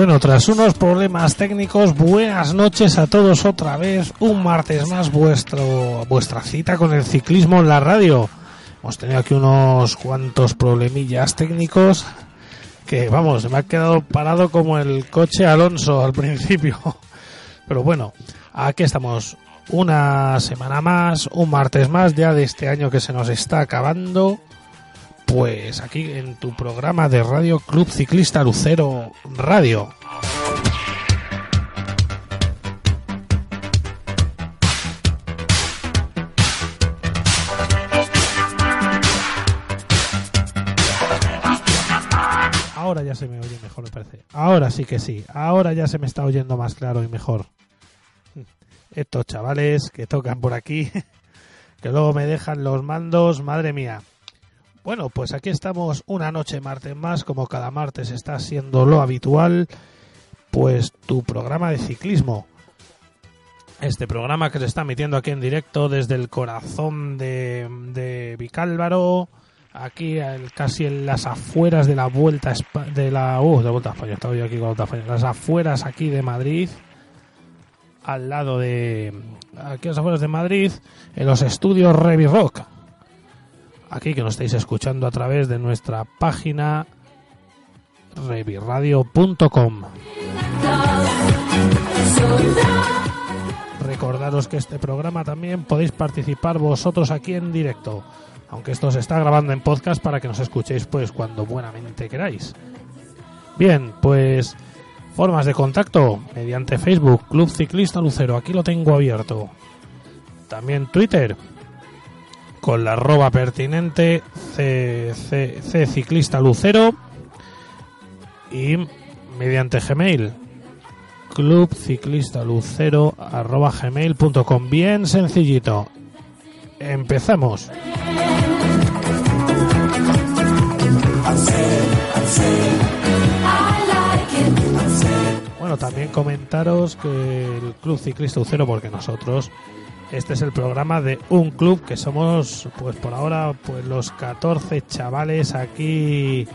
Bueno, tras unos problemas técnicos, buenas noches a todos otra vez. Un martes más vuestro vuestra cita con el ciclismo en la radio. Hemos tenido aquí unos cuantos problemillas técnicos que vamos, se me ha quedado parado como el coche Alonso al principio. Pero bueno, aquí estamos una semana más, un martes más ya de este año que se nos está acabando. Pues aquí en tu programa de Radio Club Ciclista Lucero Radio. Ahora ya se me oye mejor, me parece. Ahora sí que sí. Ahora ya se me está oyendo más claro y mejor. Estos chavales que tocan por aquí, que luego me dejan los mandos, madre mía. Bueno, pues aquí estamos una noche martes más, como cada martes está siendo lo habitual, pues tu programa de ciclismo. Este programa que se está emitiendo aquí en directo desde el corazón de, de Vicálvaro, aquí el- casi en las afueras de la vuelta de la uh, de vuelta a España, estaba yo aquí con vuelta a España, las afueras aquí de Madrid, al lado de aquí a las afueras de Madrid, en los estudios Revi. Aquí que nos estáis escuchando a través de nuestra página reviradio.com. Recordaros que este programa también podéis participar vosotros aquí en directo, aunque esto se está grabando en podcast para que nos escuchéis pues cuando buenamente queráis. Bien, pues formas de contacto mediante Facebook, Club Ciclista Lucero, aquí lo tengo abierto. También Twitter, con la arroba pertinente C, C- C Ciclista Lucero y mediante Gmail clubciclistalucero@gmail.com bien sencillito. Empezamos. Bueno, también comentaros que el Club Ciclista Ucero, porque nosotros, este es el programa de un club que somos, pues por ahora, pues los 14 chavales aquí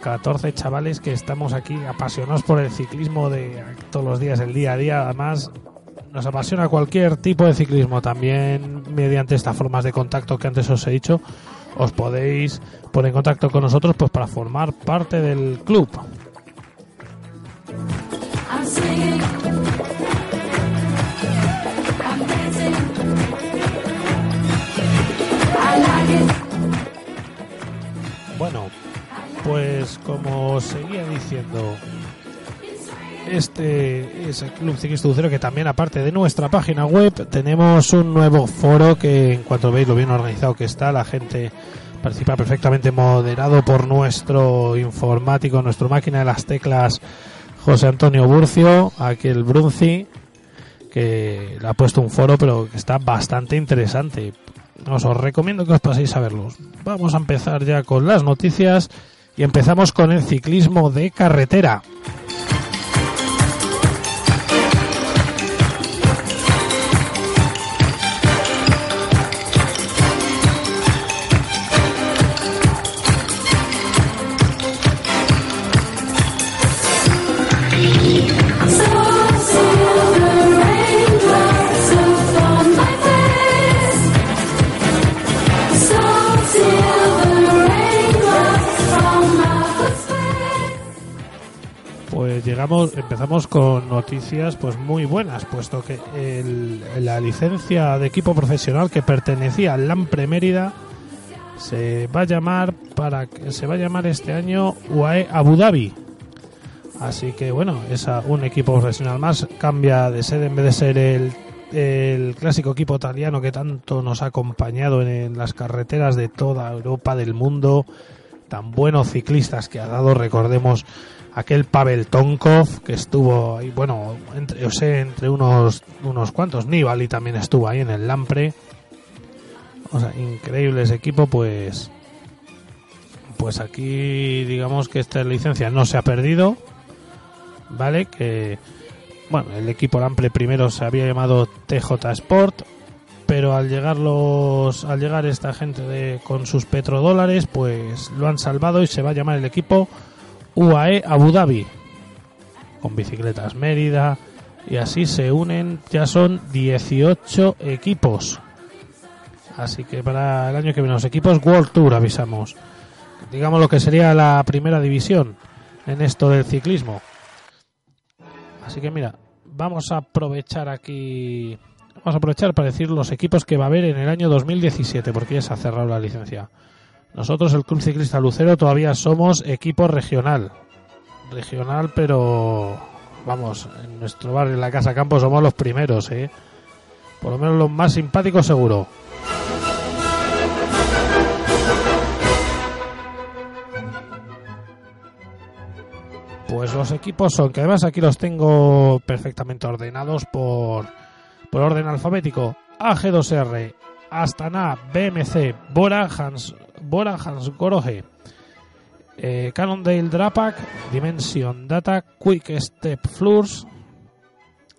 14 chavales que estamos aquí apasionados por el ciclismo de todos los días, el día a día. Además, nos apasiona cualquier tipo de ciclismo. También mediante estas formas de contacto que antes os he dicho, os podéis poner en contacto con nosotros pues para formar parte del club. Pues como seguía diciendo, este es el Club Ciclista Ucero que también aparte de nuestra página web tenemos un nuevo foro que en cuanto veis lo bien organizado que está, la gente participa perfectamente moderado por nuestro informático, nuestro máquina de las teclas José Antonio Burcio, aquí el Brunci, que le ha puesto un foro pero que está bastante interesante. Os, os recomiendo que os paséis a verlos. Vamos a empezar ya con las noticias y empezamos con el ciclismo de carretera. Noticias pues muy buenas, puesto que el- la licencia de equipo profesional que pertenecía al Lampre Mérida se va a llamar para se va a llamar este año UAE Abu Dhabi. Así que bueno, es un equipo profesional más, cambia de sede en vez de ser el, el clásico equipo italiano que tanto nos ha acompañado en, en las carreteras de toda Europa, del mundo, tan buenos ciclistas que ha dado, recordemos aquel Pavel Tonkov que estuvo ahí, bueno, entre, yo sé, entre unos, unos cuantos, Nibali también estuvo ahí en el Lampre. O sea, increíble ese equipo, pues. Pues aquí, digamos que esta licencia no se ha perdido. ¿Vale? Que. Bueno, el equipo Lampre primero se había llamado TJ Sport. Pero al llegar los. Al llegar esta gente de, con sus petrodólares, pues lo han salvado y se va a llamar el equipo UAE Abu Dhabi. Con bicicletas Mérida. Y así se unen, ya son 18 equipos. Así que para el año que viene los equipos World Tour avisamos. Digamos lo que sería la primera división en esto del ciclismo. Así que mira, vamos a aprovechar aquí vamos a aprovechar para decir los equipos que va a haber en el año 2017 porque ya se ha cerrado la licencia. Nosotros el Club Ciclista Lucero todavía somos equipo regional. Regional, pero vamos, en nuestro barrio en la Casa Campo somos los primeros, ¿eh? Por lo menos los más simpáticos seguro. Pues los equipos son, que además aquí los tengo perfectamente ordenados por, por orden alfabético. AG2R, Astana, BMC, Bora, Hans, Bora, Hans Goroge, eh, Cannondale Drapac, Dimension Data, Quick Step Floors,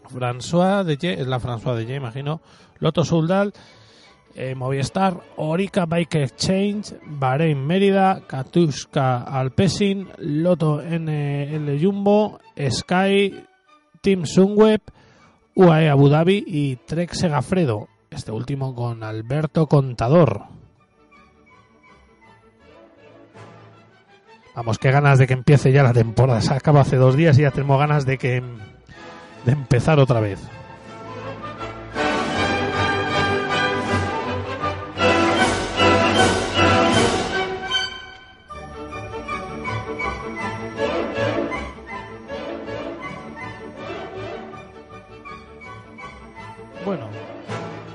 François de Ye, es la François de Ye, imagino, Loto Soldal, eh, Movistar, Orica Bike Exchange, Bahrein Mérida, Katuska Alpecin, Loto NL Jumbo, Sky, Team Sunweb, UAE Abu Dhabi y Trek Segafredo, este último con Alberto Contador. Vamos, qué ganas de que empiece ya la temporada. Se acaba hace dos días y ya tenemos ganas de que de empezar otra vez. Bueno,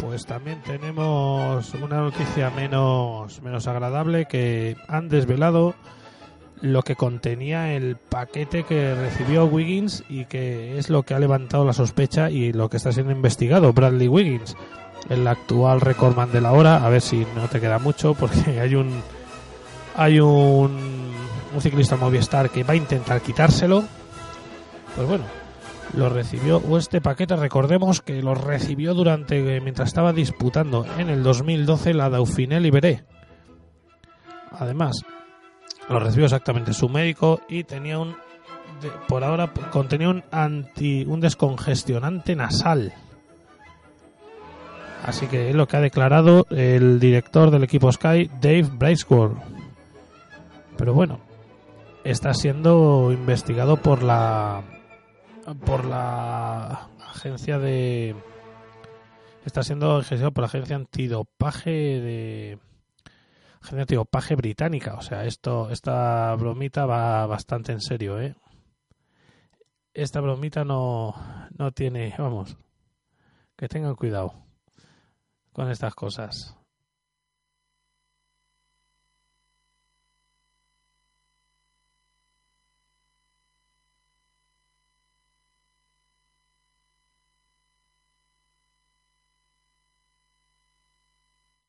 pues también tenemos una noticia menos, menos agradable que han desvelado lo que contenía el paquete que recibió Wiggins y que es lo que ha levantado la sospecha y lo que está siendo investigado Bradley Wiggins, el actual recordman de la hora. A ver si no te queda mucho porque hay un hay un, un ciclista Movistar que va a intentar quitárselo. Pues bueno, lo recibió o este paquete recordemos que lo recibió durante mientras estaba disputando en el 2012 la Dauphiné Libéré. Además, lo recibió exactamente su médico y tenía un por ahora contenía un anti un descongestionante nasal. Así que es lo que ha declarado el director del equipo Sky Dave Braceworth pero bueno está siendo investigado por la por la agencia de está siendo investigado por la agencia antidopaje de agencia antidopaje británica. O sea esto esta bromita va bastante en serio eh esta bromita no no tiene vamos que tengan cuidado con estas cosas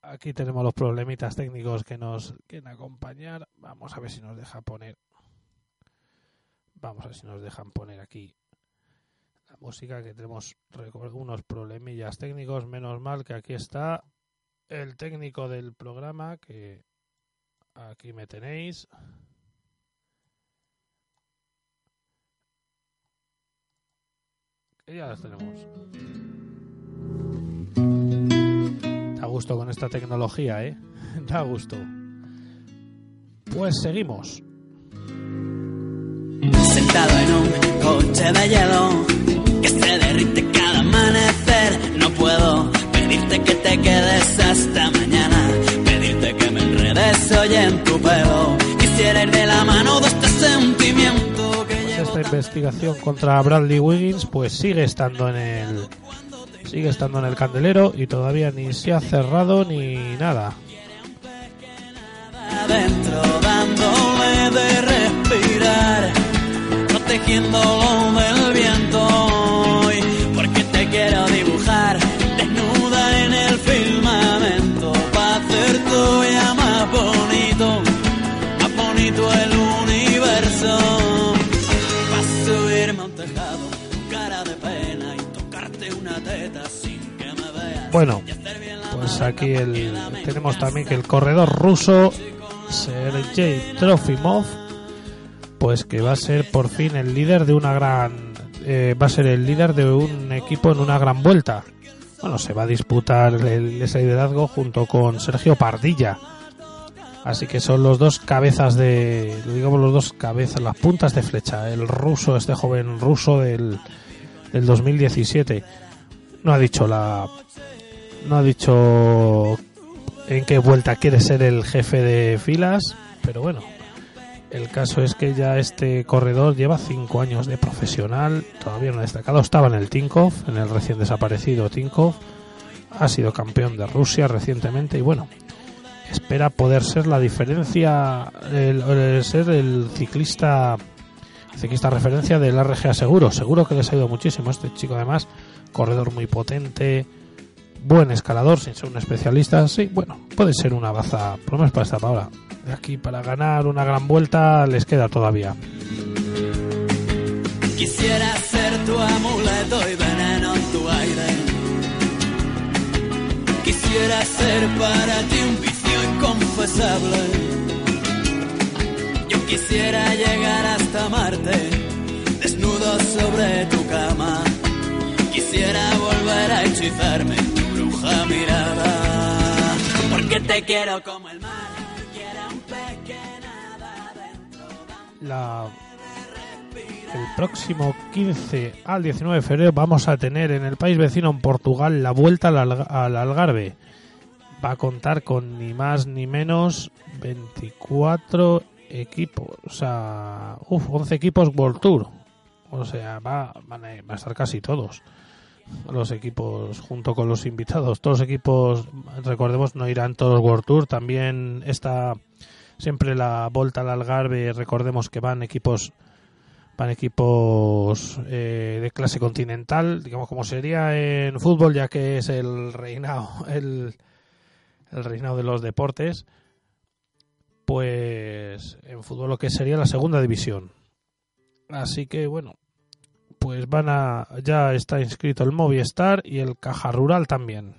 Aquí tenemos los problemitas técnicos que nos quieren acompañar. Vamos a ver si nos deja poner. Vamos a ver si nos dejan poner aquí la música que tenemos unos problemillas técnicos. Menos mal que aquí está el técnico del programa que aquí me tenéis. Que ya las tenemos. Da gusto con esta tecnología, ¿eh? Da gusto. Pues seguimos. Sentado en un coche de hielo que se derrite cada amanecer. No puedo pedirte que te quedes hasta mañana, pedirte que me enredes hoy en tu pelo. Quisiera ir de la mano de este sentimiento que Pues llevo esta investigación contra Bradley Wiggins pues sigue estando en el sigue estando en el candelero y todavía ni se ha cerrado ni nada. adentro, dándole de respirar, protegiéndolo del viento. hoy, Porque te quiero dibujar desnuda en el firmamento, para hacer todavía más bonito, más bonito el Bueno, pues aquí el, tenemos también que el corredor ruso Sergei Trofimov pues que va a ser por fin el líder de una gran eh, va a ser el líder de un equipo en una gran vuelta. Bueno, se va a disputar el- ese liderazgo junto con Sergio Pardilla. Así que son los dos cabezas de, digamos los dos cabezas, las puntas de flecha. El ruso, este joven ruso del, del 2017. No ha dicho la, no ha dicho en qué vuelta quiere ser el jefe de filas, pero bueno, el caso es que ya este corredor lleva cinco años de profesional, todavía no ha destacado, estaba en el Tinkov, en el recién desaparecido Tinkov, ha sido campeón de Rusia recientemente y bueno, espera poder ser la diferencia, el, el ser el ciclista, ciclista referencia del RGA Seguro, seguro que les ha ido muchísimo este chico además, corredor muy potente, buen escalador sin ser un especialista, sí, bueno, puede ser una baza, por lo menos para esta hora. De aquí para ganar una gran vuelta les queda todavía. Quisiera ser tu amuleto y veneno en tu aire. Quisiera ser para ti un vicio inconfesable. Yo quisiera llegar hasta Marte, desnudo sobre tu cama. Quisiera volver a hechizarme el. La, el próximo 15 al 19 de febrero vamos a tener en el país vecino, en Portugal, la vuelta al, al Algarve. Va a contar con ni más ni menos 24 equipos, o sea, uf, 11 equipos World Tour. O sea, va, van a, van a estar casi todos los equipos junto con los invitados. Todos los equipos, recordemos, no irán todos World Tour. También esta siempre la Volta al Algarve, recordemos que van equipos van equipos eh, de clase continental, digamos como sería en fútbol, ya que es el reinado, el, el reinado de los deportes, pues en fútbol lo que sería la segunda división. Así que bueno, pues van a ya está inscrito el Movistar y el Caja Rural también.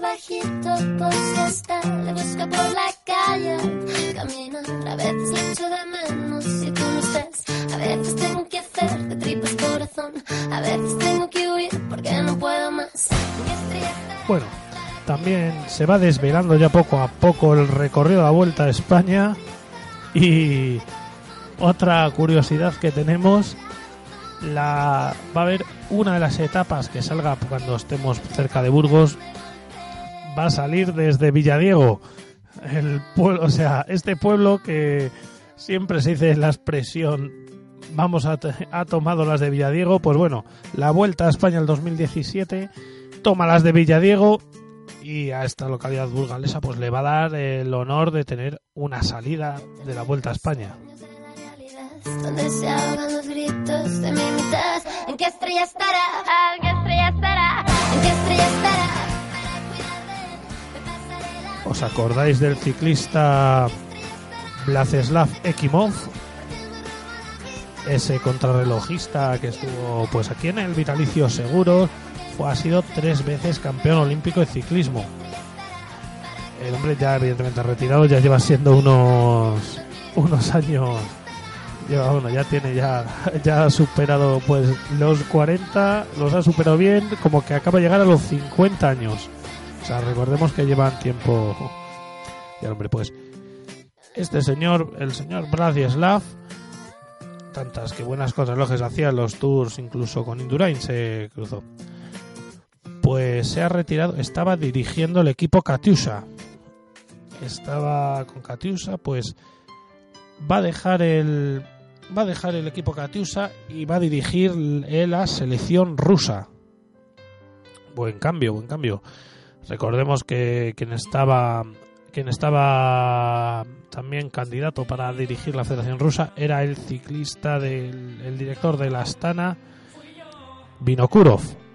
bajito si está, le por la se va desvelando ya poco a poco el recorrido de la Vuelta a España. Y otra curiosidad que tenemos la va a haber una de las etapas que salga cuando estemos cerca de Burgos va a salir desde Villadiego el pueblo o sea este pueblo que siempre se dice la expresión vamos a ha tomado las de Villadiego pues bueno la Vuelta a España el 2017 toma las de Villadiego y a esta localidad burgalesa pues le va a dar el honor de tener una salida de la Vuelta a España. de la realidad, donde se ahogan los gritos de mi mitad. ¿En qué estrella estará? ¿En qué estrella estará? ¿En qué estrella estará? Para cuidar de él, me pasaré la ¿Os acordáis del ciclista Vladislav Ekimov? Ese contrarrelojista que estuvo pues aquí en el Vitalicio Seguro, fue, ha sido tres veces campeón olímpico de ciclismo. El hombre ya evidentemente retirado, ya lleva siendo unos unos años lleva bueno, ya tiene ya ya ha superado pues los 40, los ha superado bien, como que acaba de llegar a los 50 años. O sea, recordemos que llevan tiempo. Y el hombre, pues. Este señor, el señor Bratislav, tantas que buenas cosas relojes hacía los tours, incluso con Indurain se cruzó. Pues se ha retirado, estaba dirigiendo el equipo Katyusha. Estaba con Katyusha, pues va a dejar el va a dejar el equipo Katyusha y va a dirigir la selección rusa. Buen cambio, buen cambio. Recordemos que quien estaba quien estaba también candidato para dirigir la Federación Rusa era el ciclista del el director de la Astana Vinokurov.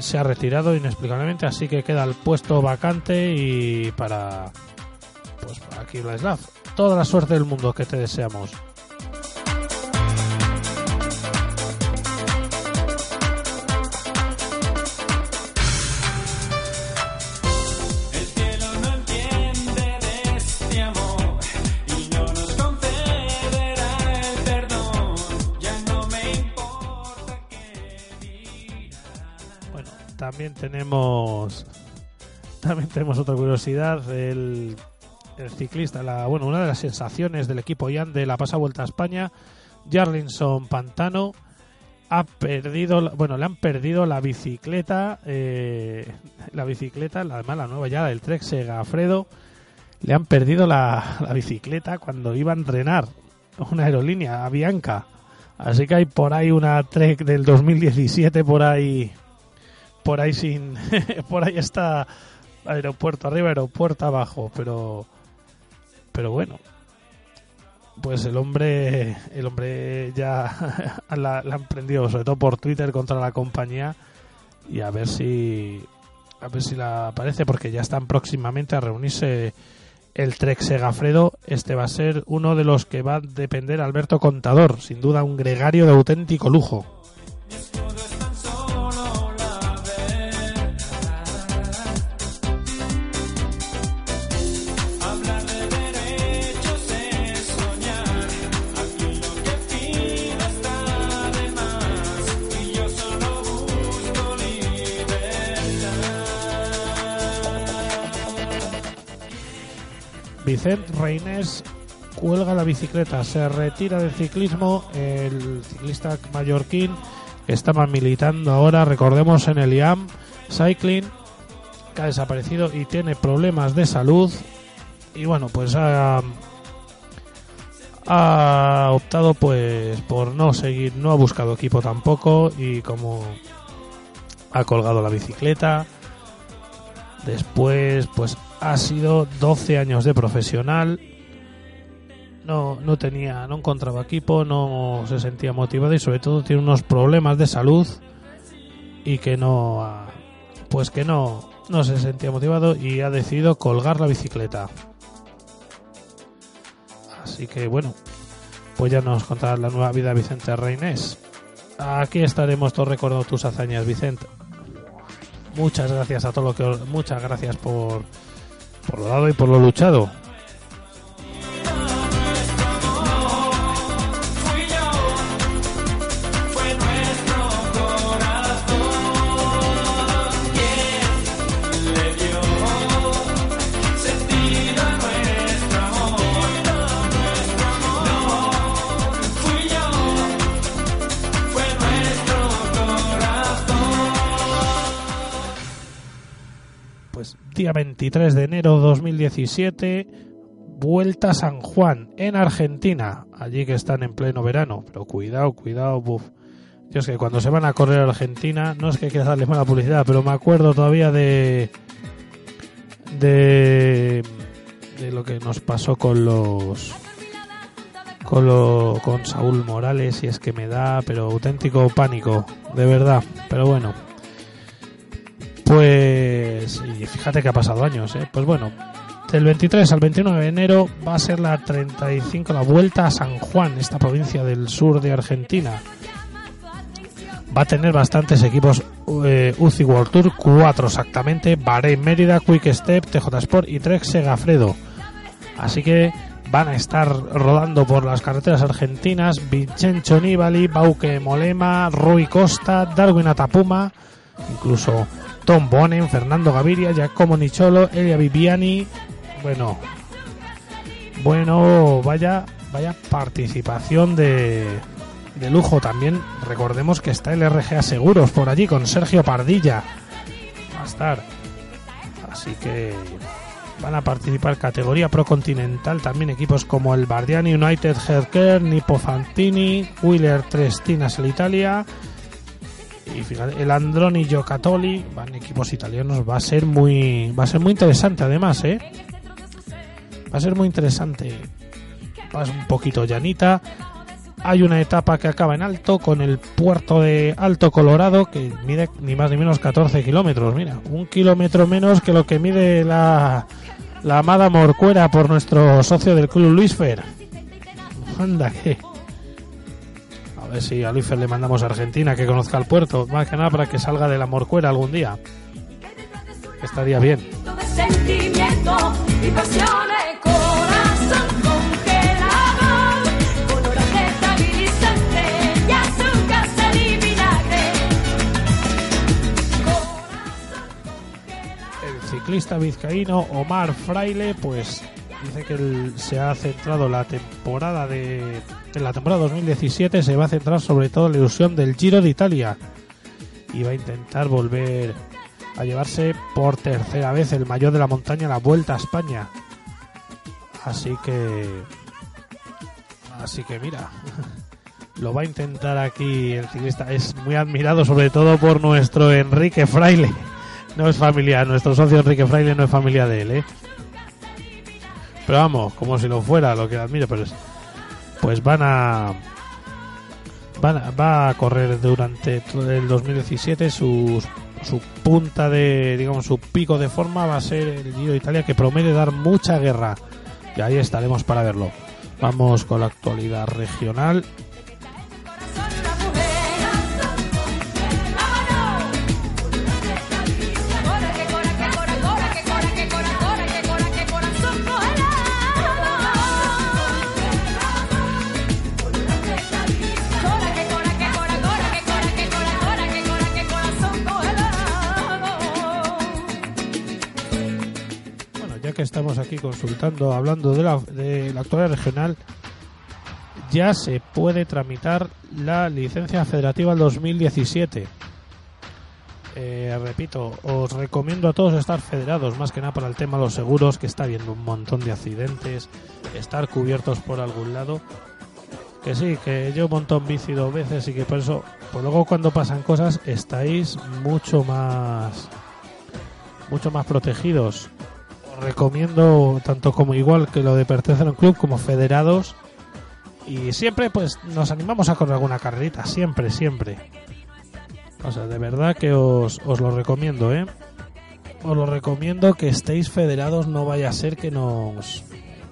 Se ha retirado inexplicablemente, así que queda el puesto vacante y para pues para Vladislav. Toda la suerte del mundo que te deseamos. También tenemos también tenemos otra curiosidad el, el ciclista, la, bueno, una de las sensaciones del equipo Ian de la pasada vuelta a España, Jarlinson Pantano ha perdido, bueno, le han perdido la bicicleta, eh, la bicicleta, la, además la nueva ya, del Trek Segafredo, le han perdido la, la bicicleta cuando iba a entrenar una aerolínea, a Bianca. Así que hay por ahí una Trek del 2017 por ahí por ahí sin por ahí está aeropuerto arriba aeropuerto abajo pero pero bueno pues el hombre el hombre ya la, la han prendido sobre todo por Twitter contra la compañía y a ver si a ver si la aparece porque ya están próximamente a reunirse el Trek Segafredo. Este va a ser uno de los que va a depender Alberto Contador sin duda un gregario de auténtico lujo Vicent Reines cuelga la bicicleta, se retira del ciclismo. El ciclista mallorquín estaba militando ahora, recordemos, en el IAM Cycling, que ha desaparecido y tiene problemas de salud. Y bueno, pues ha, ha optado pues por no seguir, no ha buscado equipo tampoco y como ha colgado la bicicleta. Después pues ha sido 12 años de profesional. No, no tenía, no encontraba equipo, no se sentía motivado y sobre todo tiene unos problemas de salud y que no pues que no no se sentía motivado y ha decidido colgar la bicicleta. Así que bueno, pues ya nos contarás la nueva vida Vicente Reinés. Aquí estaremos todos recordando tus hazañas, Vicente. Muchas gracias a todo lo que muchas gracias por por lo dado y por lo luchado. Día 23 de enero 2017, vuelta a San Juan, en Argentina. Allí que están en pleno verano. Pero cuidado, cuidado, buf. Yo es que cuando se van a correr a Argentina, no es que quiera darles mala publicidad, pero me acuerdo todavía de. de. de lo que nos pasó con los. con, lo, con Saúl Morales, y es que me da, pero auténtico pánico, de verdad. Pero bueno. Pues, y fíjate que ha pasado años, ¿eh? Pues bueno, del 23 al 29 de enero va a ser la 35, la vuelta a San Juan, esta provincia del sur de Argentina. Va a tener bastantes equipos eh, UCI World Tour, cuatro exactamente, Bahrein Mérida, Quick Step, TJ Sport y Trek Segafredo. Así que van a estar rodando por las carreteras argentinas Vincenzo Nibali, Bauke Molema, Rui Costa, Darwin Atapuma, incluso Tom Bonen, Fernando Gaviria, Giacomo Nicholo, Elia Viviani. Bueno, bueno, vaya, vaya participación de, de lujo también. Recordemos que está el RGA Seguros por allí con Sergio Pardilla. Va a estar. Así que van a participar categoría Pro Continental también equipos como el Bardiani United Healthcare, Nipo Fantini, Wheeler Trestinas el Italia y fíjate, el Androni Giocattoli van equipos italianos va a ser muy va a ser muy interesante además eh va a ser muy interesante. Un poquito llanita. Hay una etapa que acaba en alto con el puerto de Alto Colorado que mide ni más ni menos 14 kilómetros. Mira un kilómetro menos que lo que mide la la amada Morcuera por nuestro socio del club Luis Fer. Anda que ver si a Luis le mandamos a Argentina que conozca el puerto, más que nada para que salga de la morcuera algún día. Estaría bien. El ciclista vizcaíno Omar Fraile, pues dice que se ha centrado la temporada de en la temporada 2017 se va a centrar sobre todo en la ilusión del Giro de Italia y va a intentar volver a llevarse por tercera vez el mayor de la montaña la Vuelta a España. Así que así que mira, lo va a intentar aquí el ciclista es muy admirado sobre todo por nuestro Enrique Fraile. No es familia, nuestro socio Enrique Fraile no es familia de él, ¿eh? Pero vamos, como si lo fuera, lo que admiro, pero es, pues van a, van a- va a correr durante todo el 2017 sus su punta de digamos su pico de forma va a ser el Giro de Italia que promete dar mucha guerra. Y ahí estaremos para verlo. Vamos con la actualidad regional consultando, hablando de la, de la actualidad regional, ya se puede tramitar la licencia federativa 2017. Eh, repito, os recomiendo a todos estar federados, más que nada para el tema de los seguros, que está habiendo un montón de accidentes, estar cubiertos por algún lado. Que sí, que yo monto en bici dos veces y que por eso, pues luego cuando pasan cosas estáis mucho más, mucho más protegidos. Recomiendo tanto como igual que lo de pertenecer a un club como federados y siempre pues nos animamos a correr alguna carrerita, siempre, siempre. O sea, de verdad que os, os lo recomiendo, ¿eh? Os lo recomiendo que estéis federados, no vaya a ser que nos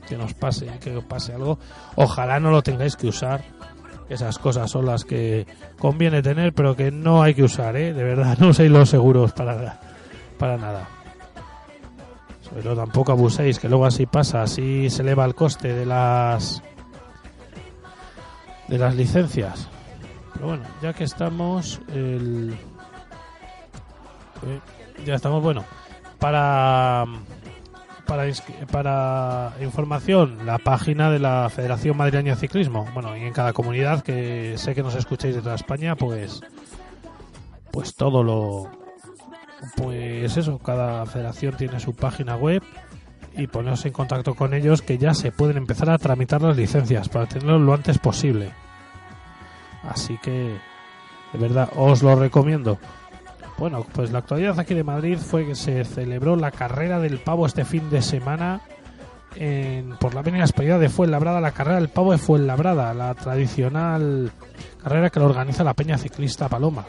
que nos pase, que os pase algo. Ojalá no lo tengáis que usar. Esas cosas son las que conviene tener, pero que no hay que usar, ¿eh? De verdad, no uséis los seguros para, para nada. Pero tampoco abuséis, que luego así pasa, así se eleva el coste de las de las licencias. Pero bueno, ya que estamos, el... eh, ya estamos, bueno, para para para información la página de la Federación Madrileña de Ciclismo. Bueno, y en cada comunidad que sé que nos escucháis de toda España, pues pues todo lo pues eso, cada federación tiene su página web y poneros en contacto con ellos que ya se pueden empezar a tramitar las licencias para tenerlo lo antes posible. Así que, de verdad, os lo recomiendo. Bueno, pues la actualidad aquí de Madrid fue que se celebró la carrera del pavo este fin de semana en, por la avenida Española de Fuenlabrada, la carrera del pavo de Fuenlabrada, la tradicional carrera que lo organiza la Peña Ciclista Paloma.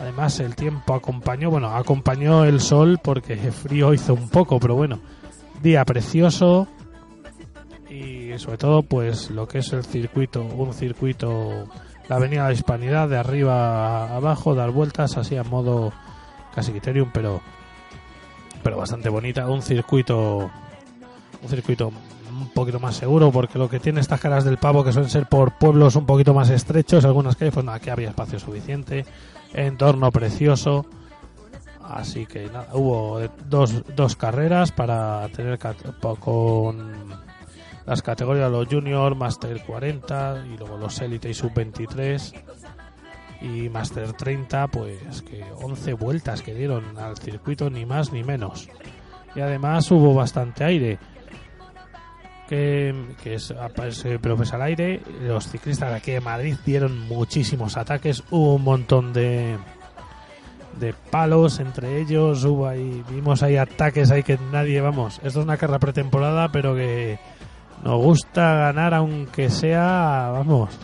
Además, el tiempo acompañó, bueno, acompañó el sol porque frío hizo un poco, pero bueno, día precioso y sobre todo, pues lo que es el circuito, un circuito, la Avenida de la Hispanidad de arriba a abajo, dar vueltas así a modo casi criterium, pero pero bastante bonita, un circuito, un circuito un poquito más seguro porque lo que tiene estas caras del pavo que suelen ser por pueblos un poquito más estrechos, algunas calles, pues nada, aquí había espacio suficiente, entorno precioso. Así que nada, hubo dos, dos carreras para tener con las categorías los Junior, Master 40 y luego los Elite y Sub 23 y Master 30, pues que 11 vueltas que dieron al circuito, ni más ni menos. Y además hubo bastante aire. Que, que es, pues al aire, los ciclistas de aquí de Madrid dieron muchísimos ataques, hubo un montón de, de palos entre ellos, hubo ahí, vimos ahí ataques ahí que nadie, vamos, esto es una carrera pretemporada, pero que nos gusta ganar aunque sea, vamos,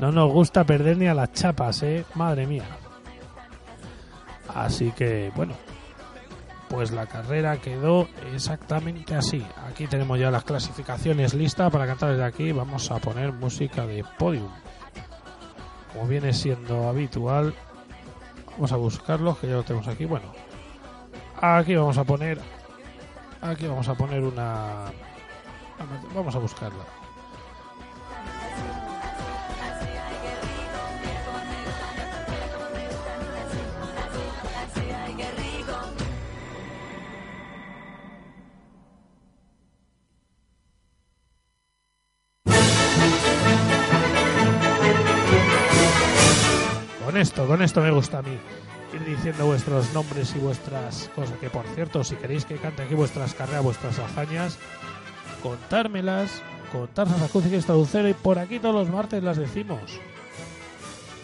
no nos gusta perder ni a las chapas, eh, madre mía. Así que, bueno, pues la carrera quedó exactamente así. Aquí tenemos ya las clasificaciones listas para cantar desde aquí. Vamos a poner música de podium. Como viene siendo habitual, vamos a buscarlo, que ya lo tenemos aquí. Bueno, aquí vamos a poner, aquí vamos a poner una, vamos a buscarla. Con esto, con esto me gusta a mí. Ir diciendo vuestros nombres y vuestras cosas. Que por cierto, si queréis que cante aquí vuestras carreras, vuestras hazañas, contármelas, contarlas a Cruz y Traducero y por aquí todos los martes las decimos.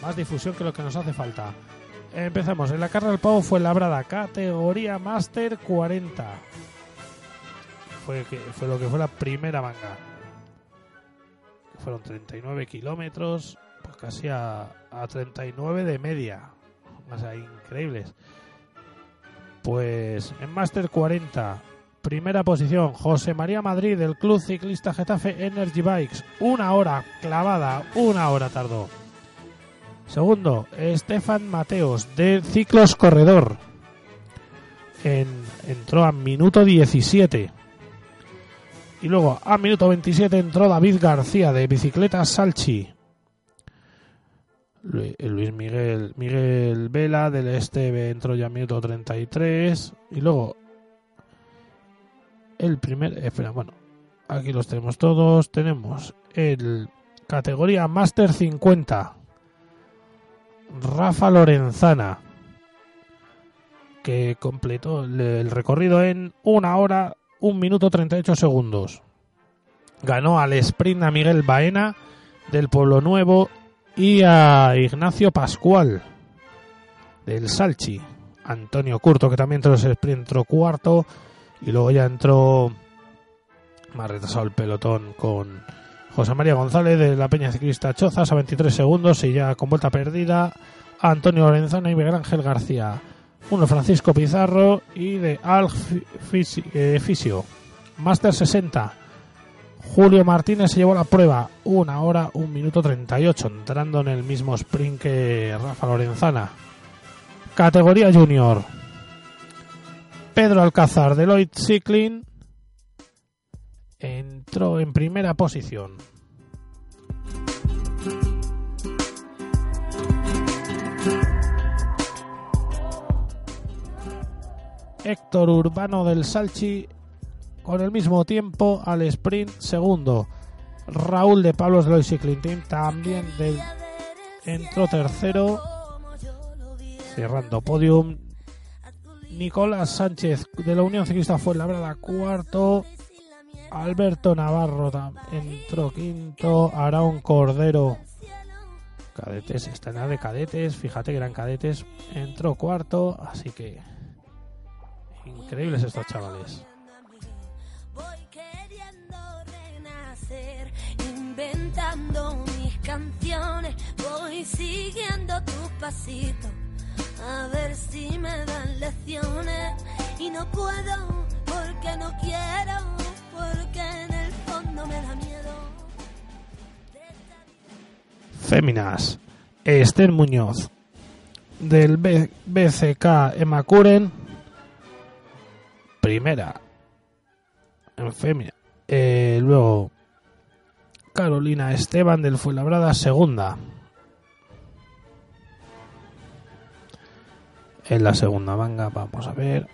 Más difusión que lo que nos hace falta. Empezamos. En la carrera del pavo fue labrada categoría Master 40. Fue, fue lo que fue la primera manga. Fueron 39 kilómetros, pues casi a, a 39 de media. O sea, increíbles. Pues en Master 40, primera posición, José María Madrid del Club Ciclista Getafe Energy Bikes. Una hora clavada, una hora tardó. Segundo, Estefan Mateos del Ciclos Corredor. En- entró a minuto 17. Y luego a minuto 27 entró David García de Bicicleta Salchi. Lu- Luis Miguel Miguel Vela del Esteve entró ya minuto 33 y luego el primer espera bueno aquí los tenemos todos tenemos el categoría Master 50 Rafa Lorenzana que completó el recorrido en una hora, un minuto 38 segundos. Ganó al sprint a Miguel Baena del Pueblo Nuevo y a Ignacio Pascual del Salchi. Antonio Curto, que también entró cuarto. Y luego ya entró más retrasado el pelotón con José María González de la Peña Ciclista Chozas a 23 segundos y ya con vuelta perdida Antonio Lorenzana y Miguel Ángel García. Uno Francisco Pizarro y de Al eh, Fisio. Master 60. Julio Martínez se llevó la prueba. Una hora, un minuto 38, entrando en el mismo sprint que Rafa Lorenzana. Categoría Junior. Pedro Alcázar de Lloyd Cycling entró en primera posición. Héctor Urbano del Salchi con el mismo tiempo al sprint segundo. Raúl de Pablos Lloyd Cycling Team también entró tercero cerrando podium. Nicolás Sánchez de la Unión Ciclista Fuenlabrada cuarto. Alberto Navarro entró quinto. Araón Cordero. Cadetes, está en de cadetes. Fíjate que eran cadetes. Entró cuarto. Así que. Increíbles estos chavales. Inventando mis canciones, voy siguiendo tus pasitos, a ver si me dan lecciones. Y no puedo, porque no quiero, porque en el fondo me da miedo. Féminas. Esther Muñoz. Del B- BCK Emakuren. Primera. En fémina. Eh, luego. Carolina Esteban del Fuenlabrada. Segunda. En la segunda manga. Vamos a ver.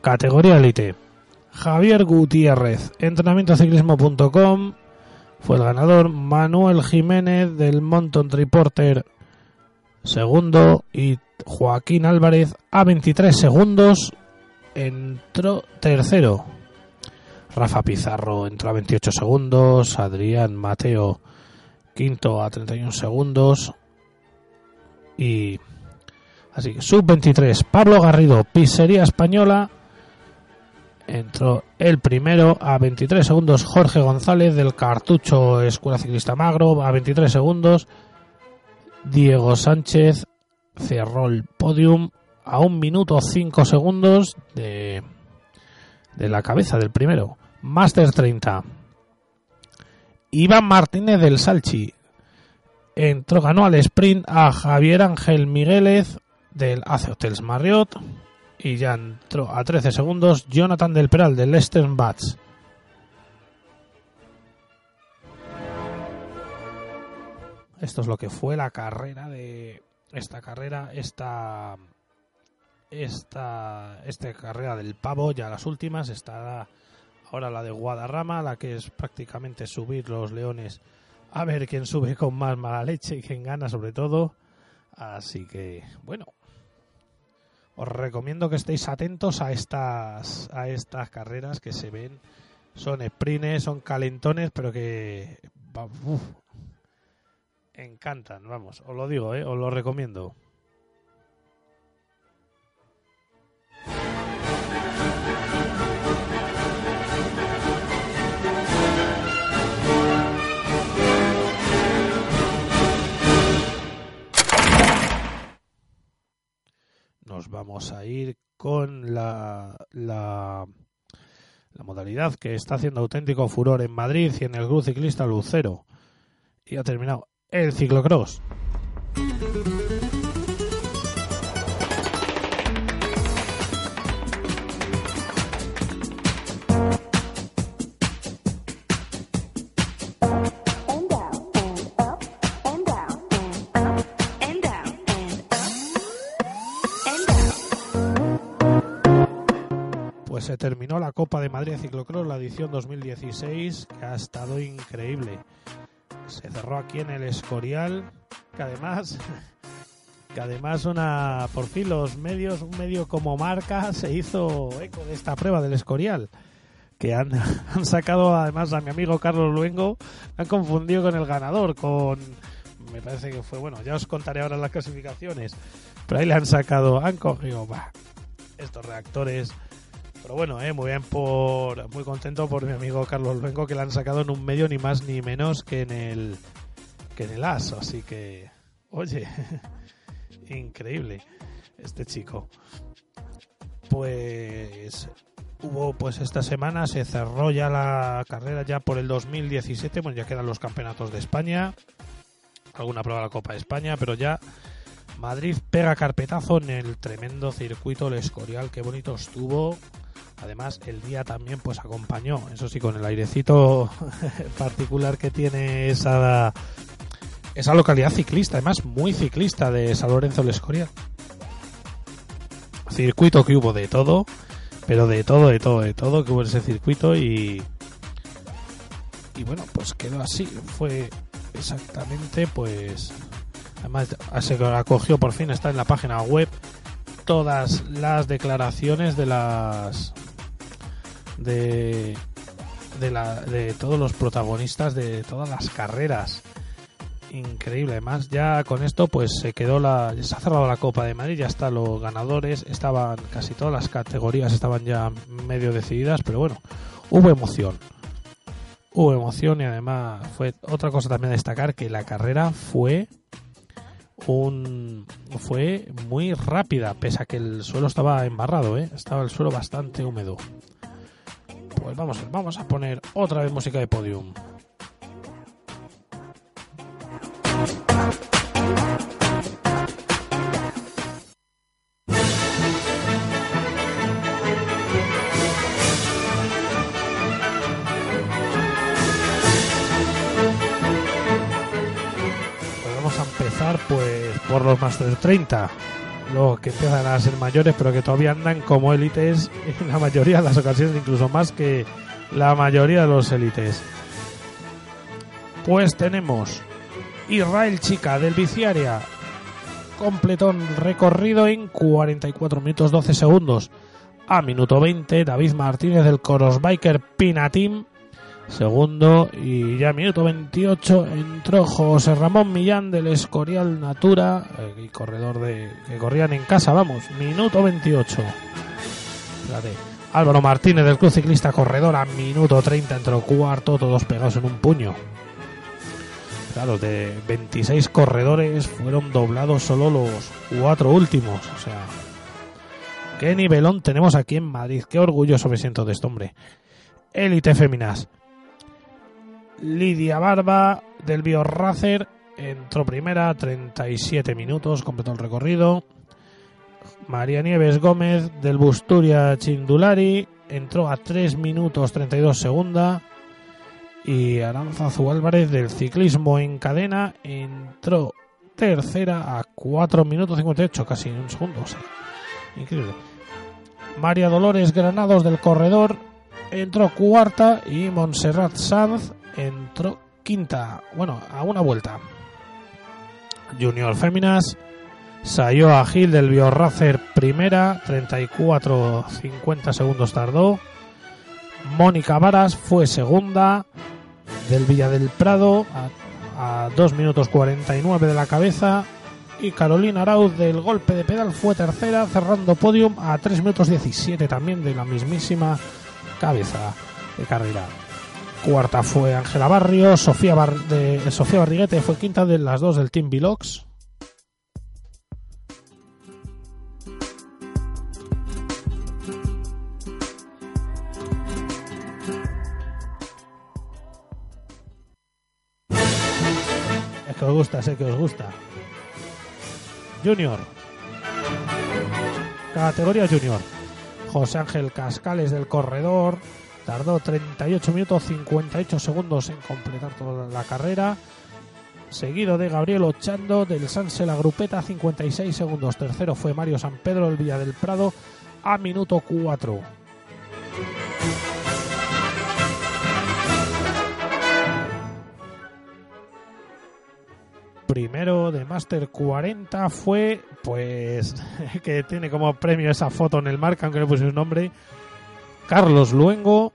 Categoría Elite. Javier Gutiérrez. Entrenamientociclismo.com fue el ganador Manuel Jiménez del Monton Reporter segundo y Joaquín Álvarez a 23 segundos entró tercero Rafa Pizarro entró a 28 segundos Adrián Mateo quinto a 31 segundos y así sub 23 Pablo Garrido Pizzería Española entró el primero a 23 segundos Jorge González del Cartucho Escuela Ciclista Magro a 23 segundos Diego Sánchez cerró el podium a un minuto 5 segundos de, de la cabeza del primero Master 30 Iván Martínez del Salchi. Entró ganó al sprint a Javier Ángel Migueles del AC Hotels Marriott. Y ya entró a 13 segundos Jonathan del Peral del Eastern Bats. Esto es lo que fue la carrera de esta carrera, esta esta esta carrera del pavo, ya las últimas, está ahora la de Guadarrama, la que es prácticamente subir los leones a ver quién sube con más mala leche y quién gana sobre todo. Así que, bueno, os recomiendo que estéis atentos a estas a estas carreras que se ven son sprints son calentones pero que uf, encantan vamos os lo digo ¿eh? os lo recomiendo vamos a ir con la, la, la modalidad que está haciendo auténtico furor en Madrid y en el Club Ciclista Lucero. Y ha terminado el ciclocross. Se terminó la Copa de Madrid Ciclocross, la edición 2016, que ha estado increíble. Se cerró aquí en el Escorial, que además que además una por fin los medios, un medio como marca se hizo eco de esta prueba del Escorial. Que han, han sacado además a mi amigo Carlos Luengo, han confundido con el ganador, con me parece que fue bueno, ya os contaré ahora las clasificaciones, pero ahí le han sacado, han cogido estos reactores. Pero bueno, eh, muy bien por muy contento por mi amigo Carlos Luengo que le han sacado en un medio ni más ni menos que en el que en el AS, así que oye, increíble este chico. Pues hubo pues esta semana se cerró ya la carrera ya por el 2017, bueno, ya quedan los campeonatos de España, alguna prueba de la Copa de España, pero ya Madrid pega carpetazo en el tremendo circuito El Escorial, qué bonito estuvo. Además, el día también pues acompañó, eso sí, con el airecito particular que tiene esa esa localidad ciclista, además muy ciclista de San Lorenzo del Escorial. Circuito que hubo de todo, pero de todo, de todo, de todo que hubo en ese circuito y y bueno, pues quedó así, fue exactamente pues además se acogió por fin está en la página web todas las declaraciones de las de de, la, de todos los protagonistas de todas las carreras. Increíble. Además ya con esto pues se quedó la se ha cerrado la Copa de Madrid ya están los ganadores estaban casi todas las categorías estaban ya medio decididas pero bueno hubo emoción. Hubo emoción y además fue otra cosa también a destacar que la carrera fue un fue muy rápida pese a que el suelo estaba embarrado ¿eh? estaba el suelo bastante húmedo pues vamos vamos a poner otra vez música de podium Pues vamos a empezar pues por los Master 30. Los que empiezan a ser mayores pero que todavía andan como élites en la mayoría de las ocasiones, incluso más que la mayoría de los élites. Pues tenemos Israel Chica del Viciaria. Completó un recorrido en 44 minutos 12 segundos. A minuto 20, David Martínez del Coros Biker Pinatim segundo y ya minuto 28 entró José Ramón Millán del Escorial Natura y corredor de que corrían en casa vamos minuto 28 Fíjate. Álvaro Martínez del Club Ciclista Corredor a minuto 30 entró cuarto todos pegados en un puño. Claro de 26 corredores fueron doblados solo los cuatro últimos o sea qué nivelón tenemos aquí en Madrid qué orgulloso me siento de este hombre. Élite féminas Lidia Barba del Biorracer entró primera, 37 minutos, completó el recorrido. María Nieves Gómez del Busturia Chindulari entró a 3 minutos 32 segunda. Y Aranzazu Álvarez del Ciclismo en Cadena entró tercera a 4 minutos 58, casi un segundo. increíble. María Dolores Granados del Corredor entró cuarta y Montserrat Sanz entró quinta, bueno, a una vuelta. Junior Féminas, Sayoa Gil del Biorracer primera, 34-50 segundos tardó. Mónica Varas fue segunda, del Villa del Prado, a, a 2 minutos 49 de la cabeza. Y Carolina Arauz del golpe de pedal fue tercera, cerrando podium a 3 minutos 17 también de la mismísima cabeza de carrera. Cuarta fue Ángela Barrio, Sofía, Sofía Barriguete fue quinta de las dos del Team Bilox. Es que os gusta, sé que os gusta. Junior. Categoría Junior. José Ángel Cascales del Corredor. Tardó 38 minutos 58 segundos en completar toda la carrera. Seguido de Gabriel Ochando del Sanse La Grupeta, 56 segundos. Tercero fue Mario San Pedro del Villa del Prado a minuto 4. primero de Master 40 fue, pues, que tiene como premio esa foto en el marca, aunque no puse su nombre, Carlos Luengo,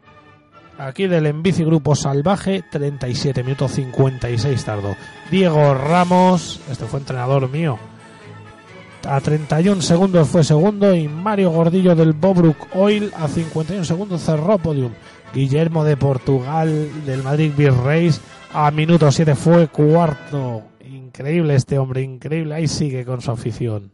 aquí del Enbici Grupo Salvaje, 37 minutos 56 tardó. Diego Ramos, este fue entrenador mío, a 31 segundos fue segundo y Mario Gordillo del Bobruk Oil a 51 segundos cerró podium. Guillermo de Portugal del Madrid Race a minuto 7 fue cuarto. Increíble este hombre, increíble. Ahí sigue con su afición.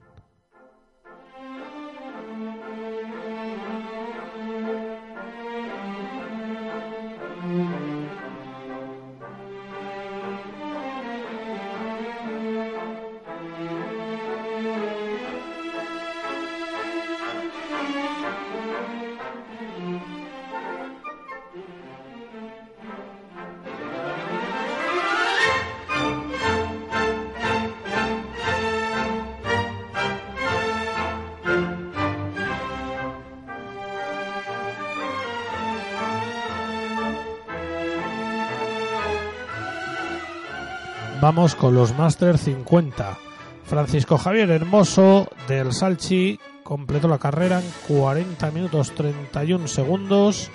Con los Master 50. Francisco Javier Hermoso del Salchi completó la carrera en 40 minutos 31 segundos.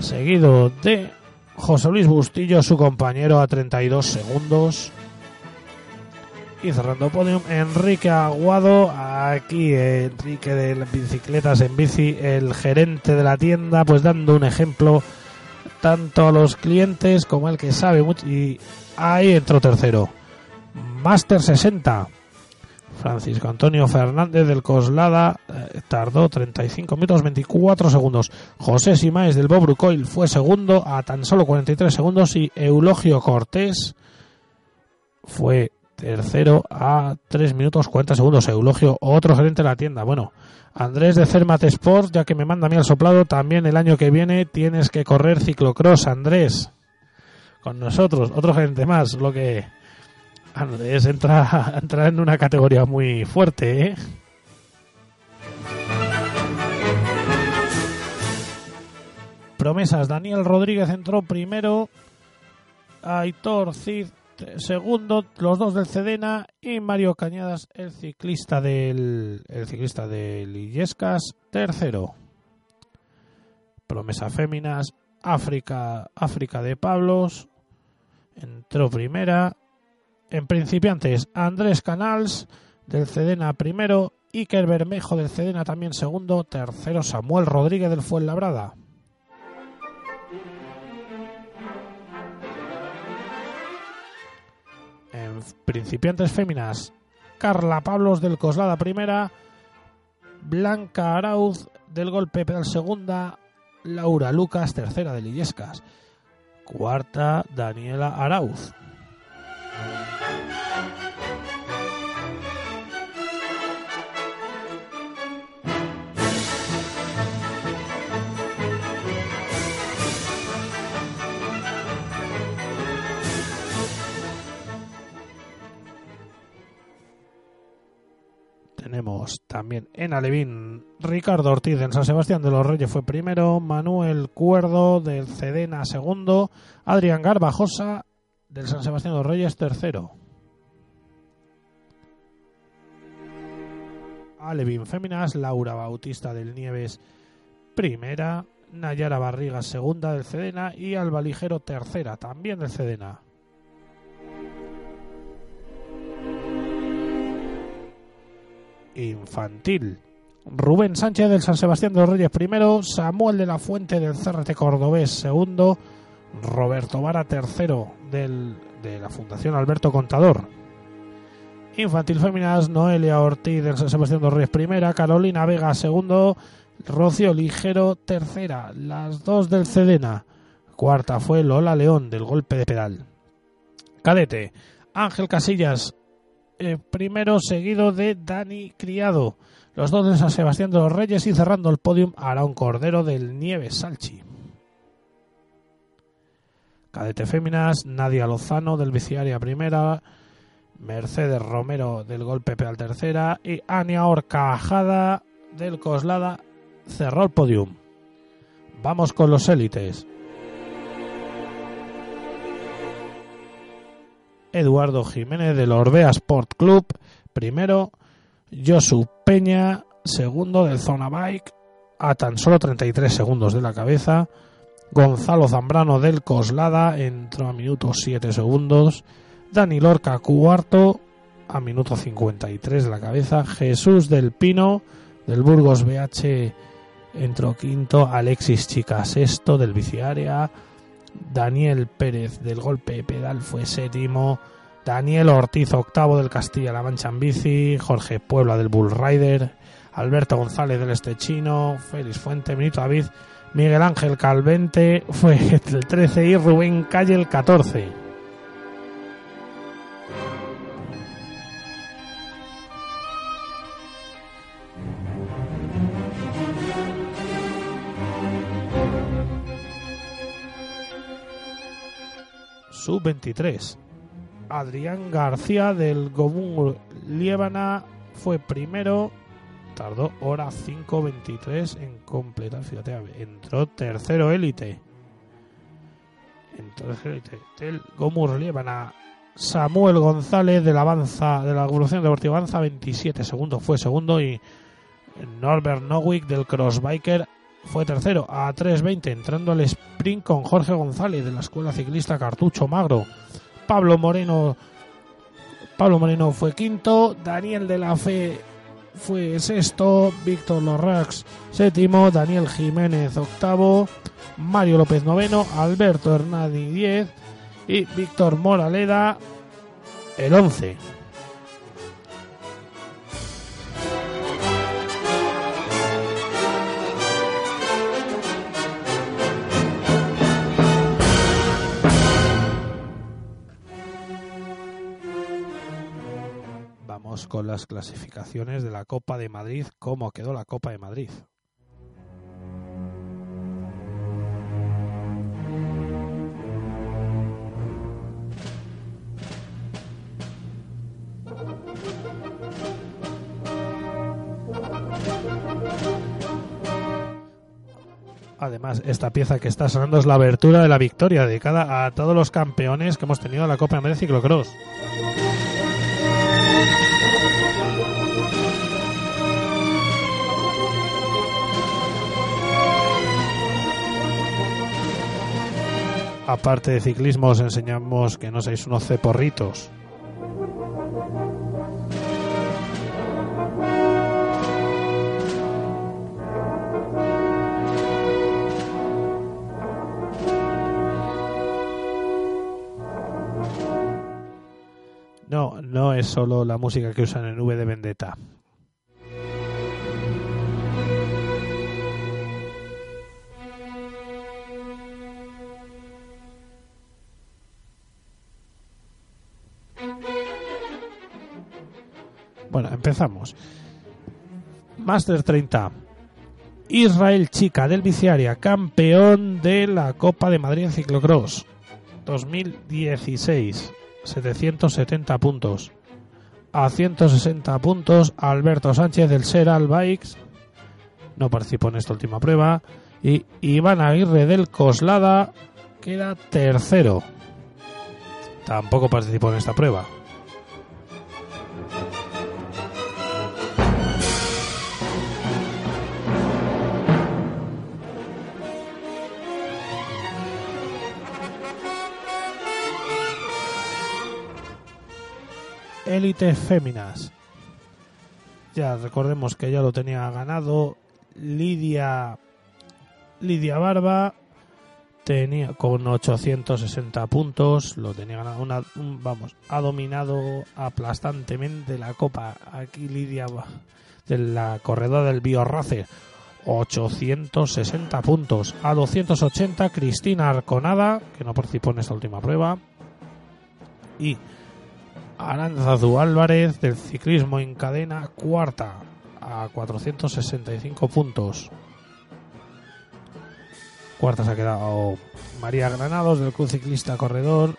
Seguido de José Luis Bustillo, su compañero, a 32 segundos. Y cerrando podium, Enrique Aguado, aquí Enrique de bicicletas en bici, el gerente de la tienda, pues dando un ejemplo tanto a los clientes como al que sabe mucho. Y ahí entró tercero. Master 60. Francisco Antonio Fernández del Coslada eh, tardó 35 minutos 24 segundos. José Simáez del Bobrucoil fue segundo a tan solo 43 segundos y Eulogio Cortés fue tercero a 3 minutos 40 segundos. Eulogio, otro gerente de la tienda. Bueno, Andrés de Cermat Sport, ya que me manda a mí al soplado, también el año que viene tienes que correr ciclocross, Andrés. Con nosotros, otro gerente más, lo que Andrés entra, entra en una categoría muy fuerte, ¿eh? Promesas, Daniel Rodríguez entró primero, Aitor Cid segundo, los dos del Cedena y Mario Cañadas, el ciclista del el ciclista del Illescas, tercero. Promesa Féminas, África, África de Pablos, entró primera. En principiantes, Andrés Canals del Cedena primero, Iker Bermejo del Cedena también segundo, tercero Samuel Rodríguez del Fuenlabrada. Principiantes féminas, Carla Pablos del Coslada primera, Blanca Arauz del Golpe Pedal segunda, Laura Lucas tercera de Illescas, cuarta Daniela Arauz. Tenemos también en Alevín Ricardo Ortiz en San Sebastián de los Reyes fue primero, Manuel Cuerdo del Cedena segundo, Adrián Garbajosa del San Sebastián de los Reyes tercero. Alevín Féminas, Laura Bautista del Nieves primera, Nayara Barriga segunda del Cedena y Alba Ligero tercera también del Cedena. Infantil. Rubén Sánchez del San Sebastián de los Reyes primero, Samuel de la Fuente del CRT Cordobés segundo, Roberto Vara tercero del, de la Fundación Alberto Contador. Infantil Féminas, Noelia Ortiz del San Sebastián de los Reyes primera, Carolina Vega segundo, Rocío Ligero tercera, las dos del Cedena. Cuarta fue Lola León del golpe de pedal. Cadete, Ángel Casillas eh, primero seguido de Dani Criado. Los dos de San Sebastián de los Reyes y cerrando el podium Arón Cordero del Nieves Salchi. Cadete Féminas, Nadia Lozano del Viciaria primera, Mercedes Romero del Golpe Pedal tercera y Ania Orcajada del Coslada cerró el podium. Vamos con los élites. Eduardo Jiménez del Orbea Sport Club, primero, Josu Peña, segundo del Zona Bike, a tan solo 33 segundos de la cabeza, Gonzalo Zambrano del Coslada entró a minutos 7 segundos, Dani Lorca cuarto a minuto 53 de la cabeza, Jesús del Pino del Burgos BH entró quinto, Alexis Chica sexto del Biciárea, Daniel Pérez del Golpe Pedal fue séptimo, Daniel Ortiz octavo del Castilla-La Mancha en bici, Jorge Puebla del Bull Rider, Alberto González del Estechino, Félix Fuente, Benito David, Miguel Ángel Calvente fue el 13 y Rubén Calle el 14. Sub-23. Adrián García del Gomún Liébana fue primero tardó hora 5.23 en completar. Fíjate, entró tercero élite. Entró tercero élite. Del Gomur Liébana. Samuel González de la Avanza, de la Evolución Deportiva Avanza, 27 segundos fue segundo y Norbert Nowick del Crossbiker fue tercero a 3.20 entrando al sprint con Jorge González de la Escuela Ciclista Cartucho Magro. Pablo Moreno Pablo Moreno fue quinto, Daniel de la Fe fue sexto, Víctor Lorrax séptimo, Daniel Jiménez octavo, Mario López noveno, Alberto Hernani diez y Víctor Moraleda el once. Con las clasificaciones de la Copa de Madrid. ¿Cómo quedó la Copa de Madrid? Además, esta pieza que está sonando es la abertura de la victoria dedicada a todos los campeones que hemos tenido en la Copa de Madrid Ciclocross. Aparte de ciclismo, os enseñamos que no seáis unos ceporritos. No, no es solo la música que usan en V de Vendetta. Bueno, empezamos. Master 30. Israel Chica del Viciaria, campeón de la Copa de Madrid en Ciclocross 2016. 770 puntos. A 160 puntos, Alberto Sánchez del Seral Bikes. No participó en esta última prueba. Y Iván Aguirre del Coslada queda tercero. Tampoco participó en esta prueba. Élite Féminas. Ya recordemos que ya lo tenía ganado. Lidia Lidia Barba tenía con 860 puntos, lo tenía ganado una, un- vamos, ha dominado aplastantemente la copa. Aquí Lidia de la corredora del Biorrace 860 puntos. A 280 Cristina Arconada que no participó en esta última prueba. Y Aranzazu Álvarez del ciclismo en cadena cuarta a 465 puntos. Cuarta se ha quedado María Granados del Club Ciclista Corredor.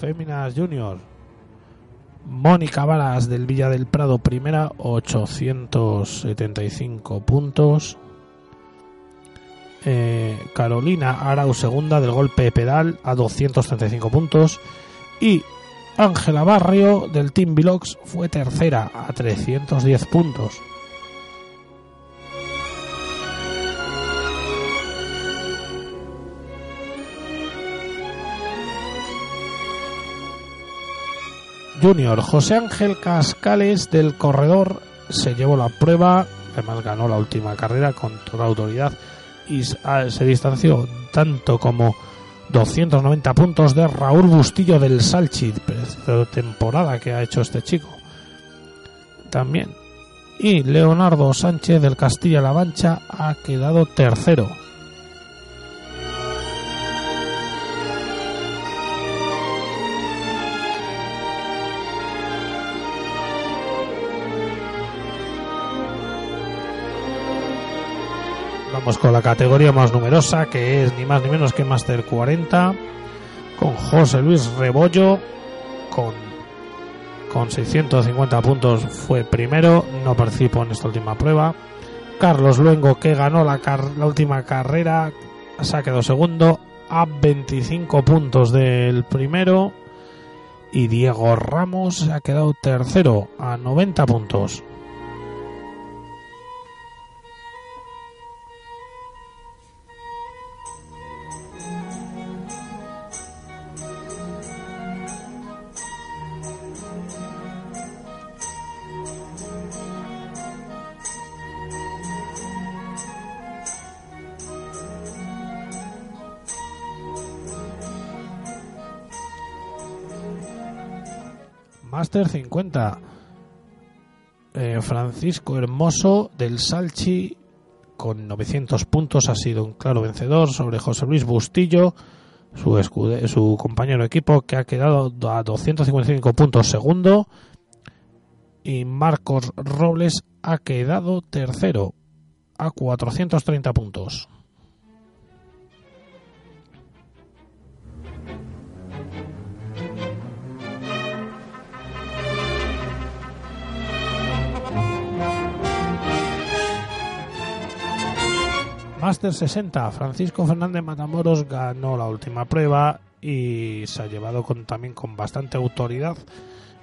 Féminas Junior Mónica Varas del Villa del Prado primera, 875 puntos. Eh, Carolina Arau segunda del golpe pedal a 235 puntos. Y Ángela Barrio del Team Bilox fue tercera a 310 puntos. Junior José Ángel Cascales del corredor se llevó la prueba, además ganó la última carrera con toda autoridad y se distanció tanto como 290 puntos de Raúl Bustillo del Salchi, pero temporada que ha hecho este chico. También. Y Leonardo Sánchez del Castilla-La Mancha ha quedado tercero. Vamos con la categoría más numerosa, que es ni más ni menos que Master 40, con José Luis Rebollo, con, con 650 puntos fue primero, no participó en esta última prueba. Carlos Luengo, que ganó la, car- la última carrera, se ha quedado segundo, a 25 puntos del primero. Y Diego Ramos se ha quedado tercero, a 90 puntos. Master 50. Eh, Francisco Hermoso del Salchi con 900 puntos ha sido un claro vencedor sobre José Luis Bustillo, su, escude- su compañero de equipo que ha quedado a 255 puntos segundo y Marcos Robles ha quedado tercero a 430 puntos. Master 60, Francisco Fernández Matamoros ganó la última prueba y se ha llevado también con bastante autoridad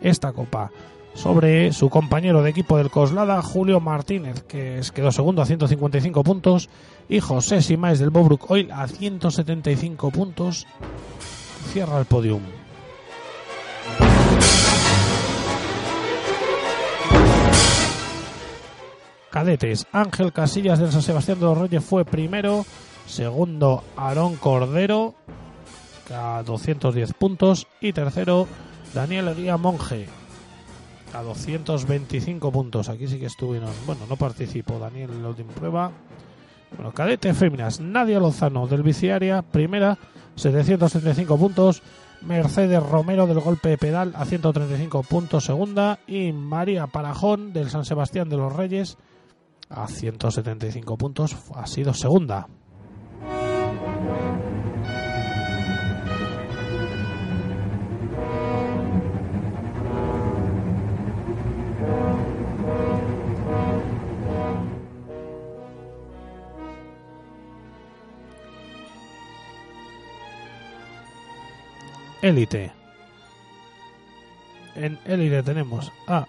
esta copa sobre su compañero de equipo del Coslada, Julio Martínez, que quedó segundo a 155 puntos, y José Simáez del Bobruk Oil a 175 puntos. Cierra el podium. Cadetes, Ángel Casillas del San Sebastián de los Reyes fue primero, segundo Aarón Cordero a 210 puntos y tercero Daniel Eguía Monge a 225 puntos. Aquí sí que estuvieron, bueno, no participó Daniel en la última prueba. Bueno, cadete féminas, Nadia Lozano del Biciaria, primera, 775 puntos. Mercedes Romero del golpe de pedal a 135 puntos, segunda. Y María Parajón del San Sebastián de los Reyes a 175 puntos, ha sido segunda. Élite. En Élite tenemos a,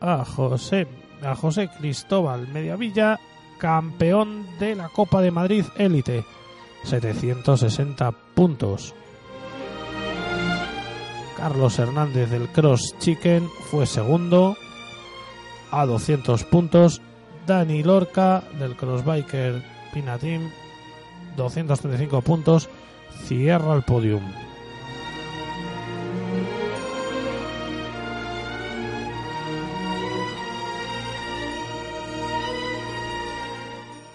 a José a José Cristóbal Mediavilla, campeón de la Copa de Madrid Élite, 760 puntos. Carlos Hernández del Cross Chicken fue segundo a 200 puntos. Dani Lorca del Crossbiker Pina Team 235 puntos. Cierra el podium.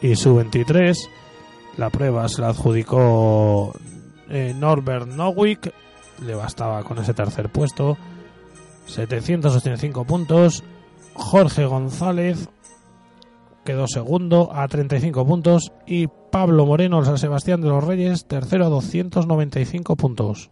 Y su 23 la prueba se la adjudicó eh, Norbert Nowick le bastaba con ese tercer puesto 785 puntos Jorge González quedó segundo a 35 puntos y Pablo Moreno San Sebastián de los Reyes tercero a 295 puntos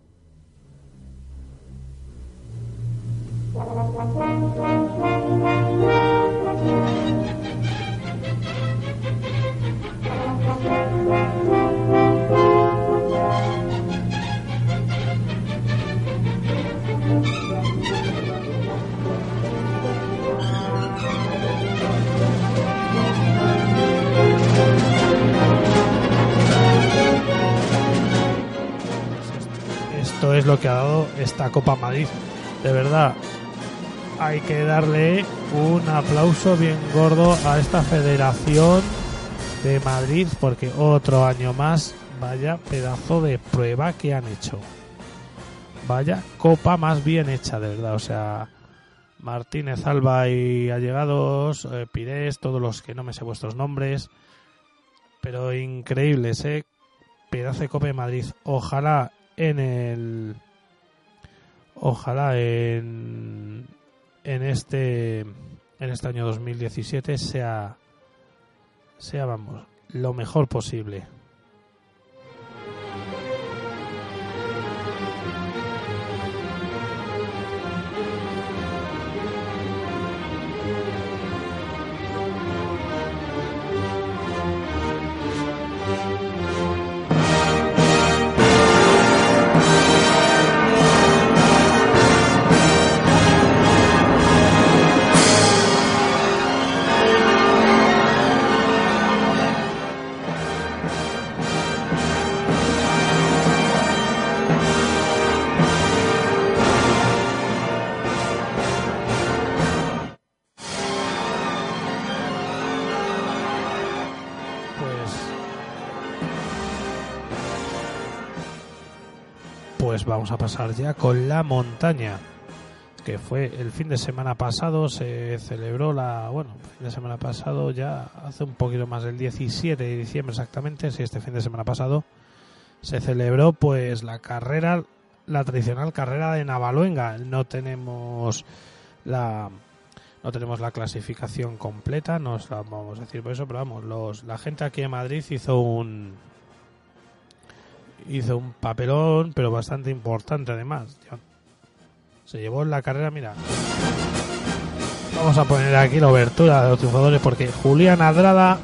sabéis lo que ha dado esta Copa Madrid. De verdad, hay que darle un aplauso bien gordo a esta Federación de Madrid porque otro año más, vaya pedazo de prueba que han hecho. Vaya copa más bien hecha, de verdad. O sea, Martínez Alba y allegados, eh, Pires, todos los que no me sé vuestros nombres. Pero increíbles, ¿eh? Pedazo de Copa de Madrid. Ojalá en el. Ojalá en. En este. En este año 2017 sea. Sea, vamos, lo mejor posible. Vamos a pasar ya con la montaña. Que fue el fin de semana pasado, se celebró la. Bueno, el fin de semana pasado, ya hace un poquito más del 17 de diciembre exactamente, sí, este fin de semana pasado, se celebró pues la carrera, la tradicional carrera de Navaluenga. No tenemos la no tenemos la clasificación completa, no os la vamos a decir por eso, pero vamos, los, la gente aquí en Madrid hizo un hizo un papelón, pero bastante importante además. Se llevó en la carrera, mira. Vamos a poner aquí la obertura de los triunfadores porque Julián Adrada,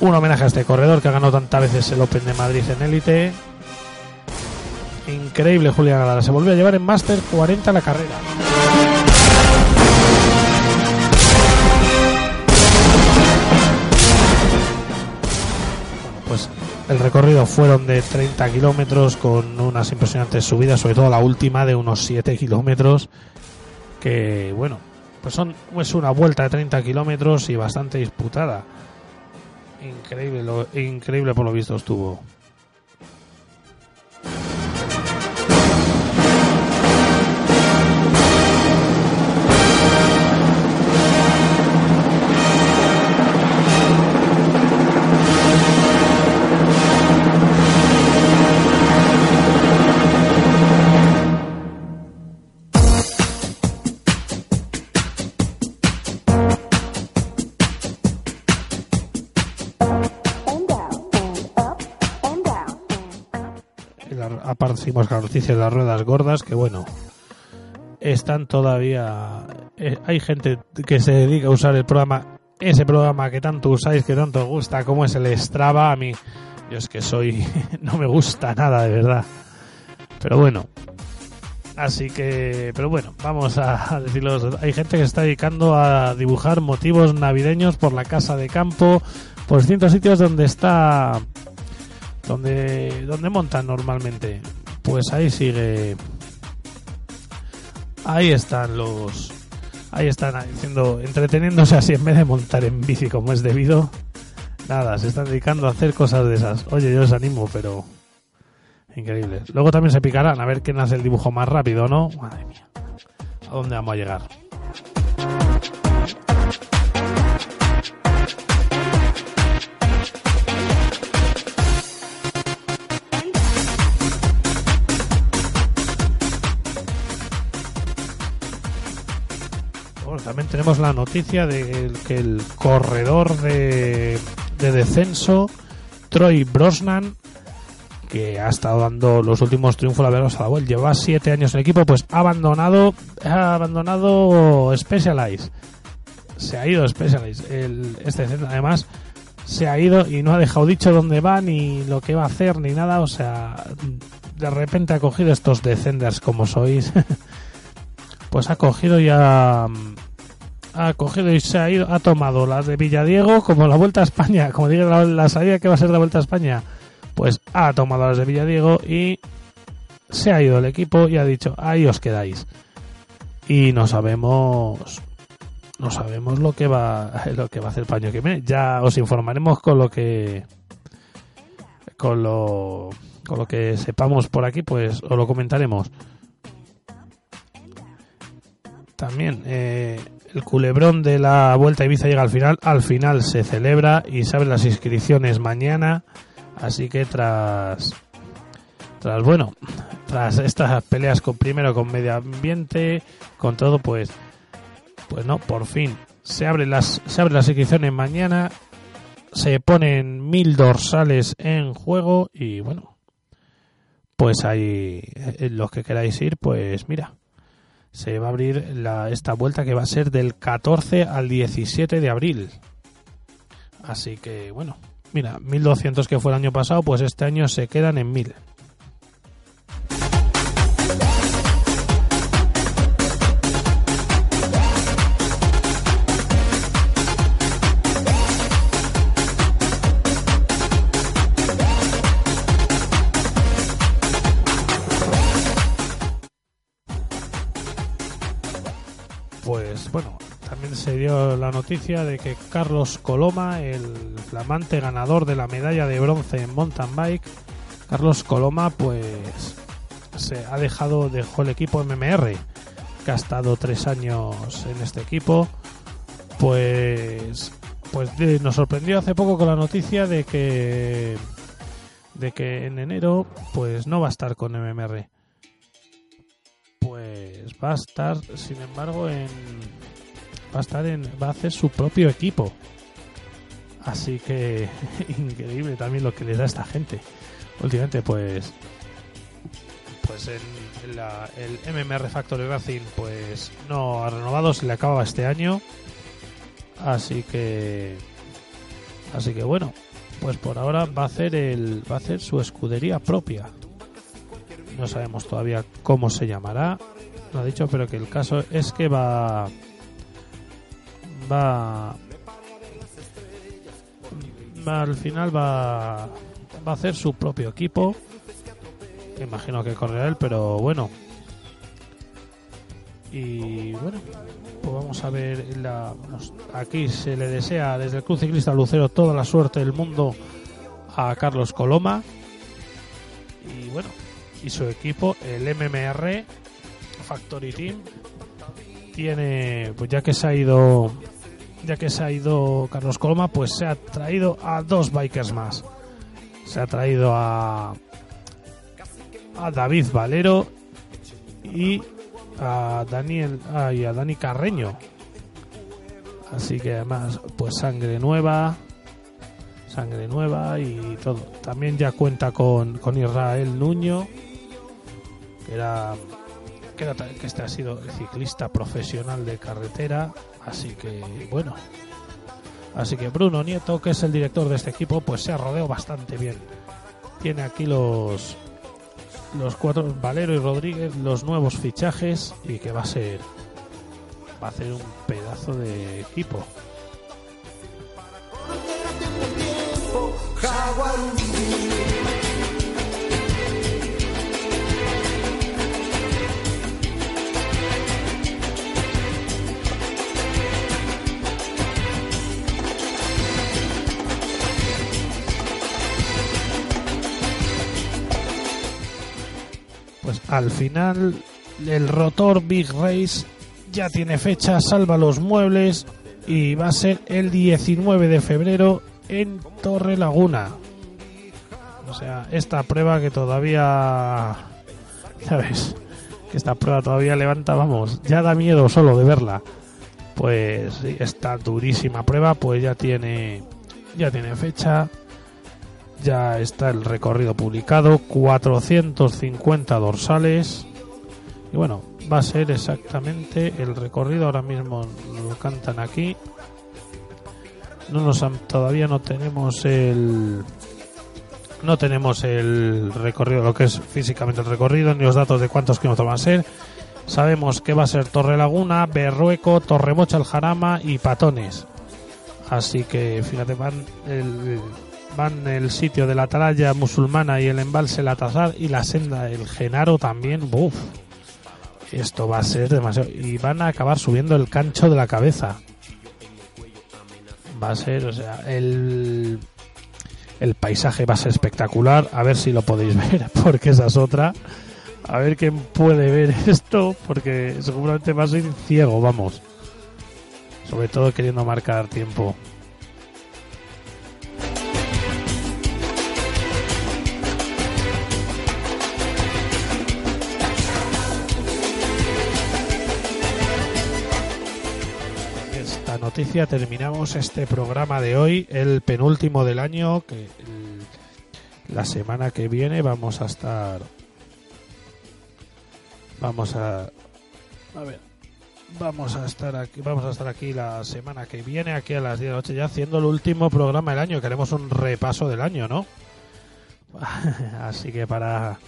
un homenaje a este corredor que ha ganado tantas veces el Open de Madrid en élite. Increíble Julián Adrada, se volvió a llevar en Master 40 la carrera. El recorrido fueron de 30 kilómetros con unas impresionantes subidas, sobre todo la última de unos 7 kilómetros, que bueno, pues son es una vuelta de 30 kilómetros y bastante disputada. Increíble, increíble por lo visto estuvo. La- seguimos con las noticias de las ruedas gordas que bueno están todavía eh, hay gente que se dedica a usar el programa ese programa que tanto usáis que tanto gusta como es el Strava. A mí yo es que soy no me gusta nada de verdad. Pero bueno así que pero bueno vamos a decirlo hay gente que está dedicando a dibujar motivos navideños por la casa de campo por distintos sitios donde está donde donde montan normalmente pues ahí sigue. Ahí están los ahí están haciendo entreteniéndose así en vez de montar en bici como es debido. Nada se están dedicando a hacer cosas de esas. Oye yo os animo pero increíble. Luego también se picarán a ver quién hace el dibujo más rápido no madre mía a dónde vamos a llegar también tenemos la noticia de que el corredor de, de descenso, Troy Brosnan, que ha estado dando los últimos triunfos, la os ha dado, él lleva siete años en equipo, pues ha abandonado, ha abandonado Specialized. Se ha ido Specialized. El, este además, se ha ido y no ha dejado dicho dónde va, ni lo que va a hacer, ni nada. O sea, de repente ha cogido estos descenders como sois. pues ha cogido y ha, ha cogido y se ha ido, ha tomado las de Villadiego como la Vuelta a España, como diga la, la salida que va a ser la Vuelta a España, pues ha tomado las de Villadiego y se ha ido el equipo y ha dicho, ahí os quedáis. Y no sabemos no sabemos lo que va lo que va a hacer Paño viene. Ya os informaremos con lo que con lo con lo que sepamos por aquí, pues os lo comentaremos. También eh, el culebrón de la Vuelta a Ibiza llega al final. Al final se celebra y se abren las inscripciones mañana. Así que tras tras bueno, tras estas peleas con primero con medio ambiente, con todo, pues pues no, por fin se abren las se abren las inscripciones mañana. Se ponen mil dorsales en juego y bueno, pues ahí eh, los que queráis ir, pues mira, se va a abrir la, esta vuelta que va a ser del 14 al 17 de abril. Así que bueno, mira, 1200 que fue el año pasado, pues este año se quedan en 1000. Se dio la noticia de que Carlos Coloma, el flamante ganador de la medalla de bronce en mountain bike, Carlos Coloma, pues se ha dejado, dejó el equipo MMR, que ha estado tres años en este equipo, pues, pues nos sorprendió hace poco con la noticia de que, de que en enero, pues no va a estar con MMR pues va a estar sin embargo en va a estar en va a hacer su propio equipo así que increíble también lo que les da esta gente últimamente pues pues la- el MMR Factory Racing pues no ha renovado se le acaba este año así que así que bueno pues por ahora va a hacer el va a hacer su escudería propia no sabemos todavía cómo se llamará. No ha dicho, pero que el caso es que va. Va. al final va. Va a hacer su propio equipo. Imagino que correrá él, pero bueno. Y bueno, pues vamos a ver. Aquí se le desea desde el Club Ciclista Lucero toda la suerte del mundo a Carlos Coloma. Y bueno, y su equipo, el MMR Factory Team, tiene, pues ya que se ha ido, ya que se ha ido Carlos Coloma, pues se ha traído a dos bikers más. Se ha traído a a David Valero y a Daniel ah, y a Dani Carreño. Así que además, pues sangre nueva, sangre nueva y todo. También ya cuenta con, con Israel Nuño, que era que, era que este ha sido ciclista profesional de carretera, así que bueno. Así que Bruno Nieto, que es el director de este equipo, pues se ha rodeado bastante bien. Tiene aquí los los cuatro Valero y Rodríguez, los nuevos fichajes y que va a ser va a ser un pedazo de equipo. Al final el rotor Big Race ya tiene fecha, salva los muebles y va a ser el 19 de febrero en Torre Laguna. O sea, esta prueba que todavía... ¿Sabes? Que esta prueba todavía levanta, vamos, ya da miedo solo de verla. Pues esta durísima prueba pues ya tiene ya tiene fecha ya está el recorrido publicado, 450 dorsales. Y bueno, va a ser exactamente el recorrido. Ahora mismo lo cantan aquí. No nos han, todavía no tenemos el no tenemos el recorrido, lo que es físicamente el recorrido, ni los datos de cuántos kilómetros van a ser. Sabemos que va a ser Torre Laguna, Berrueco, Torremocha, El Jarama y Patones. Así que fíjate, van el, van el sitio de la atalaya musulmana y el embalse La Tazar y la senda del Genaro también. Uf, esto va a ser demasiado. Y van a acabar subiendo el cancho de la cabeza. Va a ser, o sea, el, el paisaje va a ser espectacular. A ver si lo podéis ver, porque esa es otra. A ver quién puede ver esto, porque seguramente va a ser ciego, vamos. Sobre todo queriendo marcar tiempo. Terminamos este programa de hoy, el penúltimo del año, que la semana que viene vamos a estar vamos a a ver vamos a estar aquí vamos a estar aquí la semana que viene aquí a las 10 de la noche ya haciendo el último programa del año queremos un repaso del año no así que para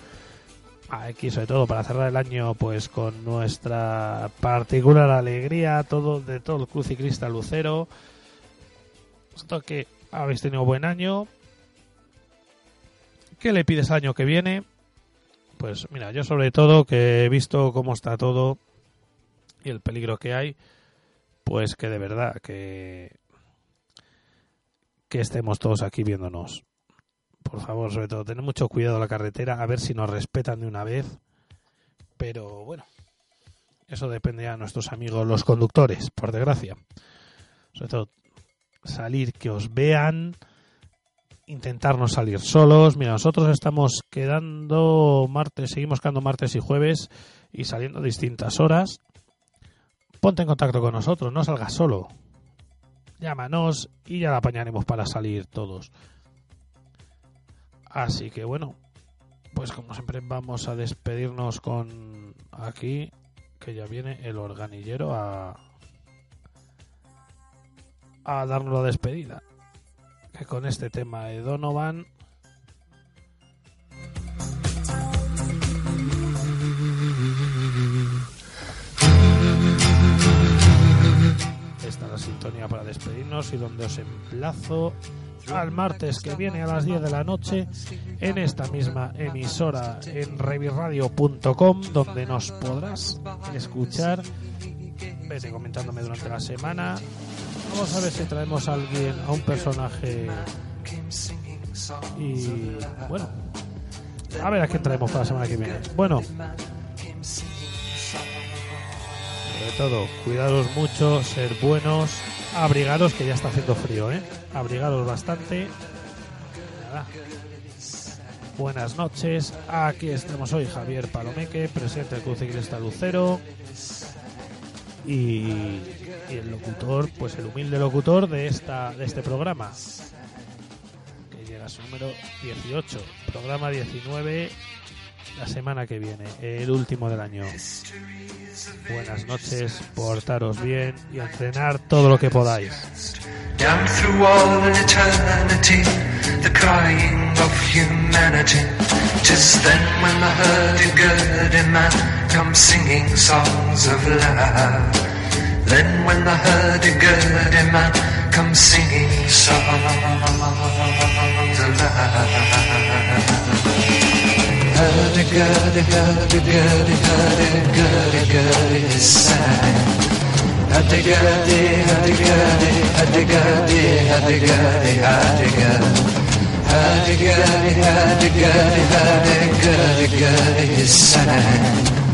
aquí sobre todo para cerrar el año pues con nuestra particular alegría todo de todo el Cruz Ciclista Lucero Esto que habéis tenido buen año ¿qué le pides año que viene? Pues mira, yo sobre todo que he visto cómo está todo y el peligro que hay, pues que de verdad que que estemos todos aquí viéndonos. Por favor, sobre todo, tener mucho cuidado la carretera, a ver si nos respetan de una vez. Pero bueno, eso depende a nuestros amigos los conductores, por desgracia. Sobre todo, salir, que os vean, intentar no salir solos. Mira, nosotros estamos quedando martes, seguimos quedando martes y jueves y saliendo distintas horas. Ponte en contacto con nosotros, no salgas solo. Llámanos y ya la apañaremos para salir todos. Así que bueno, pues como siempre vamos a despedirnos con aquí, que ya viene el organillero a, a darnos la despedida. Que con este tema de Donovan esta es la sintonía para despedirnos y donde os emplazo al martes que viene a las 10 de la noche en esta misma emisora en revirradio.com donde nos podrás escuchar vete comentándome durante la semana Vamos a ver si traemos a alguien, a un personaje. Y bueno, a ver a quién traemos para la semana que viene. Bueno, sobre todo, cuidaros mucho, ser buenos, abrigaros que ya está haciendo frío, ¿eh? Abrigaros bastante. Nada. Buenas noches, aquí estamos hoy Javier Palomeque, presidente del Cruz Ciclista Lucero y, y el locutor, pues el humilde locutor de esta de este programa, que llega a su número 18, programa 19 la semana que viene, el último del año. Buenas noches, portaros bien y entrenar todo lo que podáis. Down through all eternity, the crying of humanity. Tis then when the hurdy-gurdy man comes singing songs of love. Then when the hurdy-gurdy man comes singing songs of love. Hurdy-gurdy, hurdy-gurdy, hurdy-gurdy-gurdy sang. Hurdy-gurdy, hurdy-gurdy, hurdy-gurdy, hurdy-gurdy, hurdy-gurdy. Hurdy-gurdy, hurdy-gurdy, hurdy-gurdy-gurdy sang.